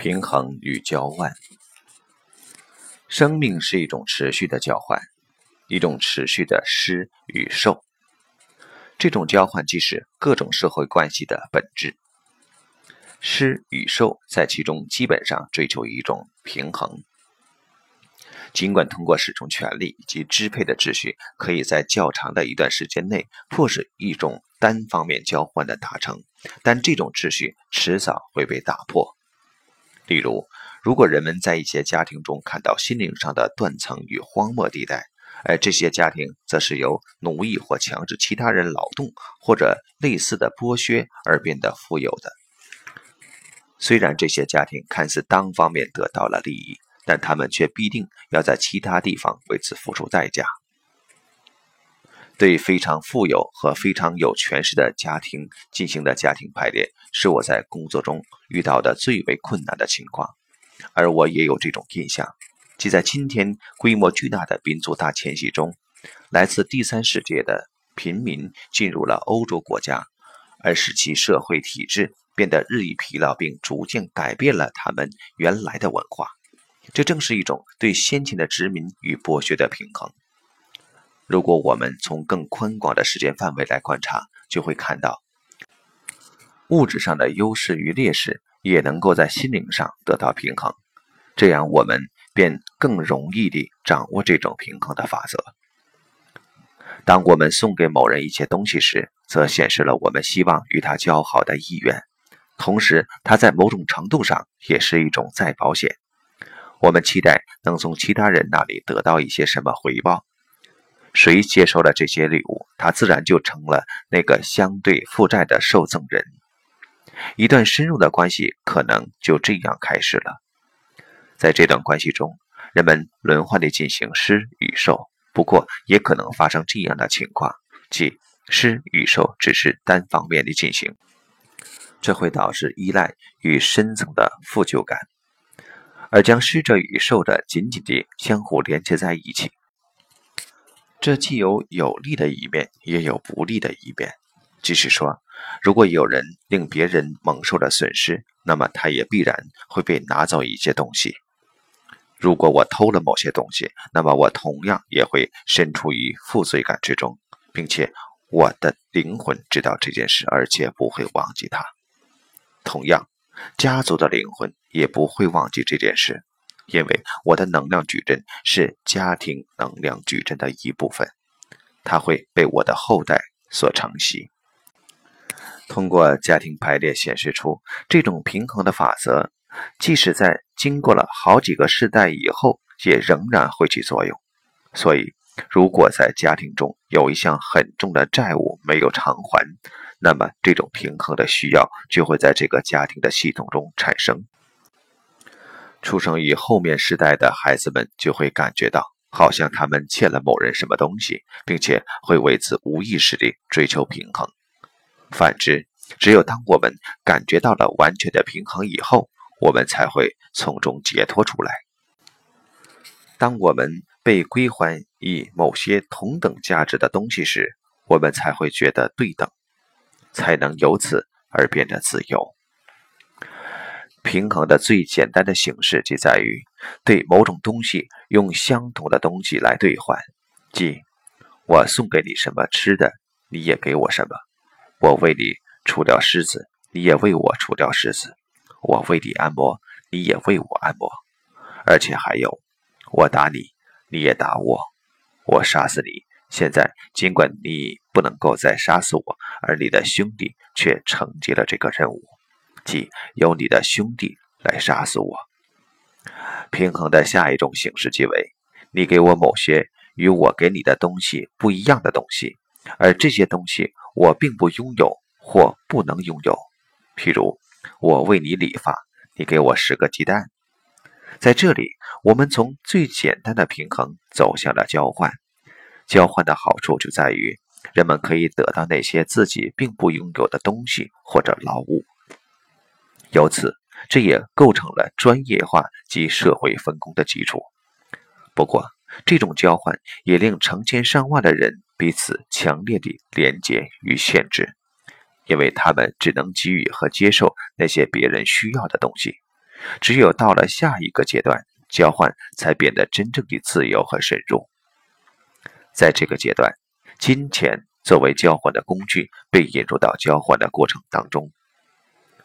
平衡与交换，生命是一种持续的交换，一种持续的施与受。这种交换既是各种社会关系的本质。施与受在其中基本上追求一种平衡。尽管通过使用权力以及支配的秩序，可以在较长的一段时间内迫使一种单方面交换的达成，但这种秩序迟早会被打破。例如，如果人们在一些家庭中看到心灵上的断层与荒漠地带，而这些家庭则是由奴役或强制其他人劳动或者类似的剥削而变得富有的。虽然这些家庭看似单方面得到了利益，但他们却必定要在其他地方为此付出代价。对非常富有和非常有权势的家庭进行的家庭排列，是我在工作中遇到的最为困难的情况。而我也有这种印象，即在今天规模巨大的民族大迁徙中，来自第三世界的贫民进入了欧洲国家，而使其社会体制变得日益疲劳，并逐渐改变了他们原来的文化。这正是一种对先前的殖民与剥削的平衡。如果我们从更宽广的时间范围来观察，就会看到，物质上的优势与劣势也能够在心灵上得到平衡，这样我们便更容易地掌握这种平衡的法则。当我们送给某人一些东西时，则显示了我们希望与他交好的意愿，同时，他在某种程度上也是一种再保险。我们期待能从其他人那里得到一些什么回报。谁接受了这些礼物，他自然就成了那个相对负债的受赠人。一段深入的关系可能就这样开始了。在这段关系中，人们轮换地进行施与受，不过也可能发生这样的情况，即施与受只是单方面的进行，这会导致依赖与深层的负疚感，而将施者与受者紧紧地相互连接在一起。这既有有利的一面，也有不利的一面。即是说，如果有人令别人蒙受了损失，那么他也必然会被拿走一些东西。如果我偷了某些东西，那么我同样也会身处于负罪感之中，并且我的灵魂知道这件事，而且不会忘记它。同样，家族的灵魂也不会忘记这件事。因为我的能量矩阵是家庭能量矩阵的一部分，它会被我的后代所承袭。通过家庭排列显示出这种平衡的法则，即使在经过了好几个世代以后，也仍然会起作用。所以，如果在家庭中有一项很重的债务没有偿还，那么这种平衡的需要就会在这个家庭的系统中产生。出生于后面时代的孩子们就会感觉到，好像他们欠了某人什么东西，并且会为此无意识地追求平衡。反之，只有当我们感觉到了完全的平衡以后，我们才会从中解脱出来。当我们被归还以某些同等价值的东西时，我们才会觉得对等，才能由此而变得自由。平衡的最简单的形式，即在于对某种东西用相同的东西来兑换，即我送给你什么吃的，你也给我什么；我为你除掉虱子，你也为我除掉虱子；我为你按摩，你也为我按摩。而且还有，我打你，你也打我；我杀死你，现在尽管你不能够再杀死我，而你的兄弟却承接了这个任务。即由你的兄弟来杀死我。平衡的下一种形式即为：你给我某些与我给你的东西不一样的东西，而这些东西我并不拥有或不能拥有。譬如，我为你理发，你给我十个鸡蛋。在这里，我们从最简单的平衡走向了交换。交换的好处就在于，人们可以得到那些自己并不拥有的东西或者劳务。由此，这也构成了专业化及社会分工的基础。不过，这种交换也令成千上万的人彼此强烈地连接与限制，因为他们只能给予和接受那些别人需要的东西。只有到了下一个阶段，交换才变得真正的自由和深入。在这个阶段，金钱作为交换的工具被引入到交换的过程当中。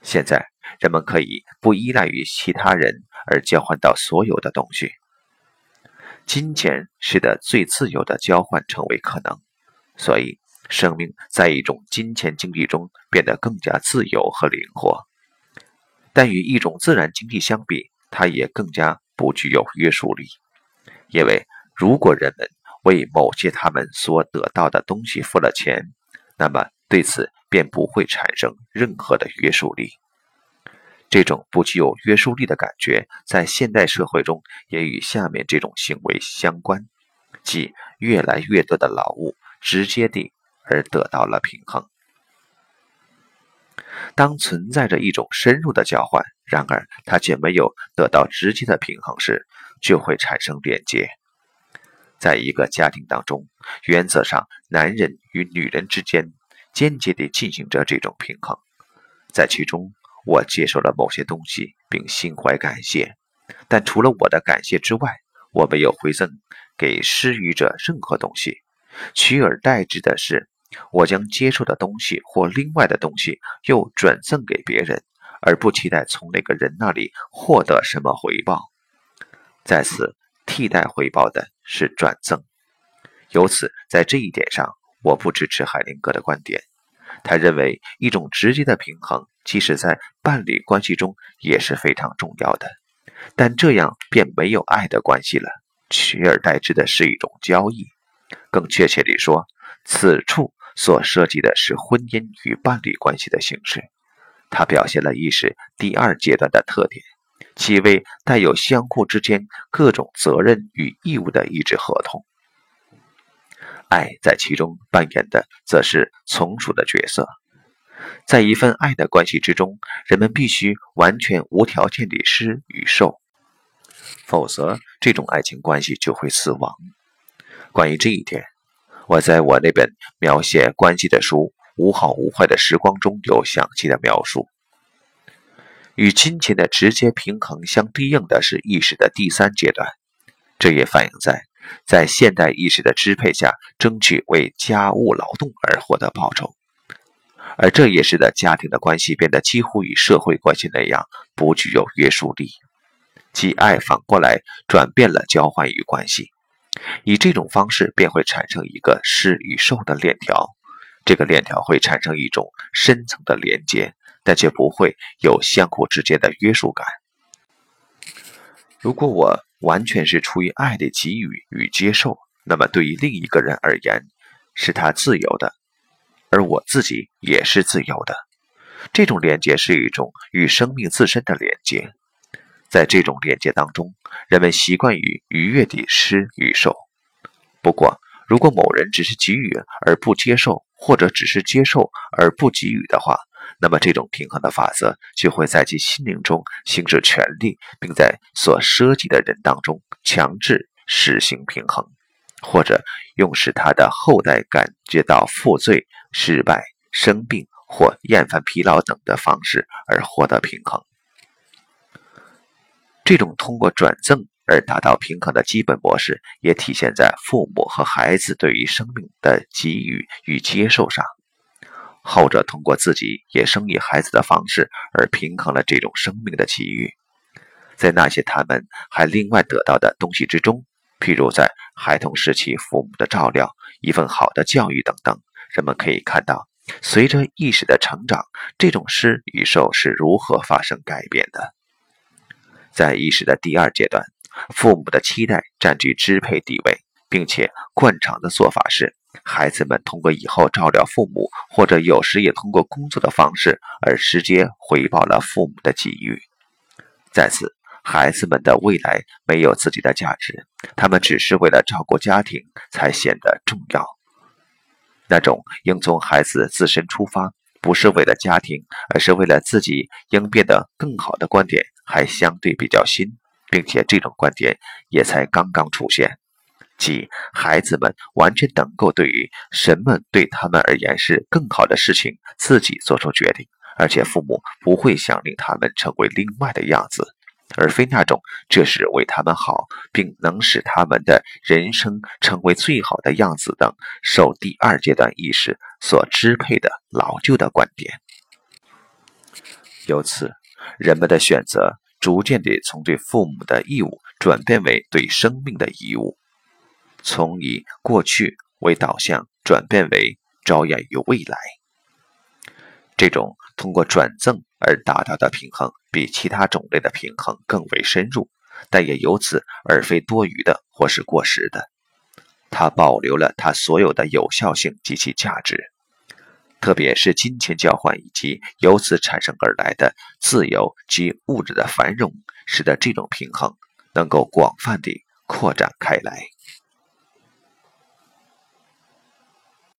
现在，人们可以不依赖于其他人而交换到所有的东西。金钱使得最自由的交换成为可能，所以生命在一种金钱经济中变得更加自由和灵活。但与一种自然经济相比，它也更加不具有约束力。因为如果人们为某些他们所得到的东西付了钱，那么对此便不会产生任何的约束力。这种不具有约束力的感觉，在现代社会中也与下面这种行为相关，即越来越多的劳务直接地而得到了平衡。当存在着一种深入的交换，然而它却没有得到直接的平衡时，就会产生连接。在一个家庭当中，原则上男人与女人之间间接地进行着这种平衡，在其中。我接受了某些东西，并心怀感谢，但除了我的感谢之外，我没有回赠给施予者任何东西。取而代之的是，我将接受的东西或另外的东西又转赠给别人，而不期待从那个人那里获得什么回报。在此，替代回报的是转赠。由此，在这一点上，我不支持海灵格的观点。他认为，一种直接的平衡，即使在伴侣关系中也是非常重要的，但这样便没有爱的关系了，取而代之的是一种交易。更确切地说，此处所涉及的是婚姻与伴侣关系的形式。它表现了意识第二阶段的特点，即为带有相互之间各种责任与义务的一纸合同。爱在其中扮演的则是从属的角色。在一份爱的关系之中，人们必须完全无条件地施与受，否则这种爱情关系就会死亡。关于这一点，我在我那本描写关系的书《无好无坏的时光》中有详细的描述。与金钱的直接平衡相对应的是意识的第三阶段，这也反映在。在现代意识的支配下，争取为家务劳动而获得报酬，而这也使得家庭的关系变得几乎与社会关系那样不具有约束力。即爱反过来转变了交换与关系，以这种方式便会产生一个施与受的链条，这个链条会产生一种深层的连接，但却不会有相互之间的约束感。如果我。完全是出于爱的给予与接受，那么对于另一个人而言，是他自由的，而我自己也是自由的。这种连接是一种与生命自身的连接，在这种连接当中，人们习惯于愉悦地施与受。不过，如果某人只是给予而不接受，或者只是接受而不给予的话，那么，这种平衡的法则就会在其心灵中行使权力，并在所涉及的人当中强制实行平衡，或者用使他的后代感觉到负罪、失败、生病或厌烦、疲劳等的方式而获得平衡。这种通过转赠而达到平衡的基本模式，也体现在父母和孩子对于生命的给予与接受上。后者通过自己也生育孩子的方式而平衡了这种生命的给予，在那些他们还另外得到的东西之中，譬如在孩童时期父母的照料、一份好的教育等等，人们可以看到，随着意识的成长，这种施与受是如何发生改变的。在意识的第二阶段，父母的期待占据支配地位，并且惯常的做法是。孩子们通过以后照料父母，或者有时也通过工作的方式，而直接回报了父母的给予。在此，孩子们的未来没有自己的价值，他们只是为了照顾家庭才显得重要。那种应从孩子自身出发，不是为了家庭，而是为了自己应变得更好的观点，还相对比较新，并且这种观点也才刚刚出现。即孩子们完全能够对于什么对他们而言是更好的事情自己做出决定，而且父母不会想令他们成为另外的样子。而非那种这是为他们好，并能使他们的人生成为最好的样子等受第二阶段意识所支配的老旧的观点。由此，人们的选择逐渐地从对父母的义务转变为对生命的义务，从以过去为导向转变为着眼于未来。这种通过转赠而达到的平衡，比其他种类的平衡更为深入，但也由此而非多余的或是过时的。它保留了它所有的有效性及其价值，特别是金钱交换以及由此产生而来的自由及物质的繁荣，使得这种平衡能够广泛地扩展开来。